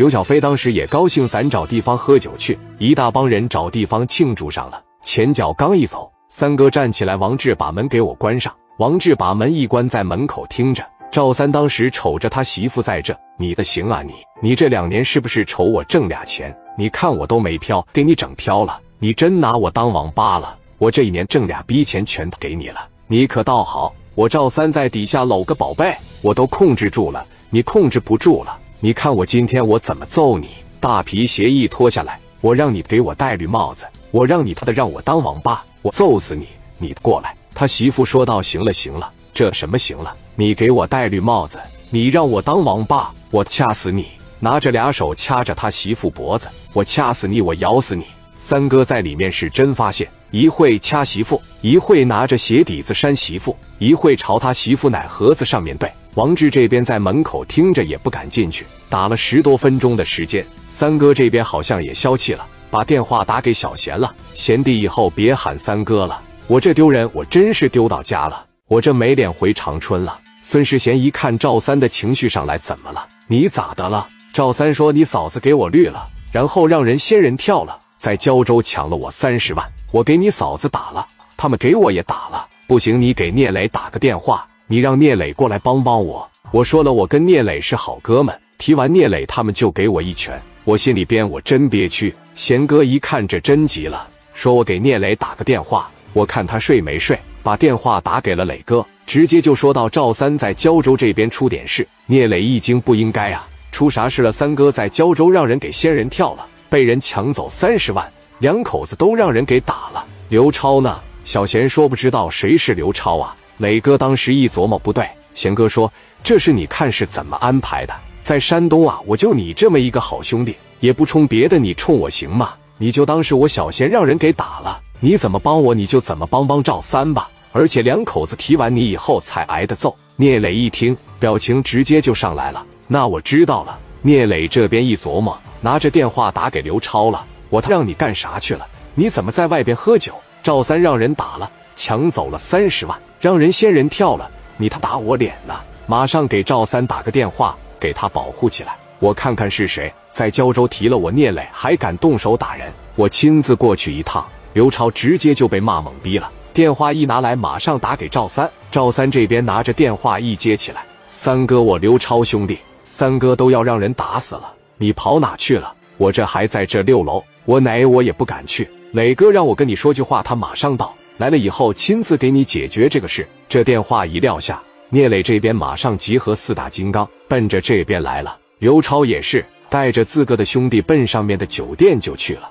刘小飞当时也高兴，咱找地方喝酒去。一大帮人找地方庆祝上了。前脚刚一走，三哥站起来，王志把门给我关上。王志把门一关，在门口听着。赵三当时瞅着他媳妇在这，你的行啊你！你这两年是不是瞅我挣俩钱？你看我都没飘，给你整飘了。你真拿我当网吧了？我这一年挣俩逼钱全给你了，你可倒好。我赵三在底下搂个宝贝，我都控制住了，你控制不住了。你看我今天我怎么揍你？大皮鞋一脱下来，我让你给我戴绿帽子，我让你他的让我当王八，我揍死你！你过来。他媳妇说道：“行了行了，这什么行了？”你给我戴绿帽子，你让我当王八，我掐死你！拿着俩手掐着他媳妇脖子，我掐死你，我咬死你！三哥在里面是真发现，一会掐媳妇，一会拿着鞋底子扇媳妇，一会朝他媳妇奶盒子上面对。王志这边在门口听着也不敢进去，打了十多分钟的时间，三哥这边好像也消气了，把电话打给小贤了。贤弟，以后别喊三哥了，我这丢人，我真是丢到家了，我这没脸回长春了。孙世贤一看赵三的情绪上来，怎么了？你咋的了？赵三说：“你嫂子给我绿了，然后让人仙人跳了，在胶州抢了我三十万，我给你嫂子打了，他们给我也打了。不行，你给聂磊打个电话，你让聂磊过来帮帮我。我说了，我跟聂磊是好哥们。提完聂磊，他们就给我一拳，我心里边我真憋屈。贤哥一看这真急了，说我给聂磊打个电话，我看他睡没睡。”把电话打给了磊哥，直接就说到赵三在胶州这边出点事。聂磊一惊，不应该啊，出啥事了？三哥在胶州让人给仙人跳了，被人抢走三十万，两口子都让人给打了。刘超呢？小贤说不知道谁是刘超啊。磊哥当时一琢磨，不对。贤哥说：“这是你看是怎么安排的？在山东啊，我就你这么一个好兄弟，也不冲别的，你冲我行吗？你就当是我小贤让人给打了。”你怎么帮我，你就怎么帮帮赵三吧。而且两口子提完你以后才挨的揍。聂磊一听，表情直接就上来了。那我知道了。聂磊这边一琢磨，拿着电话打给刘超了。我他让你干啥去了？你怎么在外边喝酒？赵三让人打了，抢走了三十万，让人仙人跳了。你他打我脸呢？马上给赵三打个电话，给他保护起来。我看看是谁在胶州提了我聂磊，还敢动手打人？我亲自过去一趟。刘超直接就被骂懵逼了，电话一拿来，马上打给赵三。赵三这边拿着电话一接起来：“三哥，我刘超兄弟，三哥都要让人打死了，你跑哪去了？我这还在这六楼，我哪我也不敢去。磊哥让我跟你说句话，他马上到，来了以后亲自给你解决这个事。”这电话一撂下，聂磊这边马上集合四大金刚，奔着这边来了。刘超也是带着自个的兄弟奔上面的酒店就去了。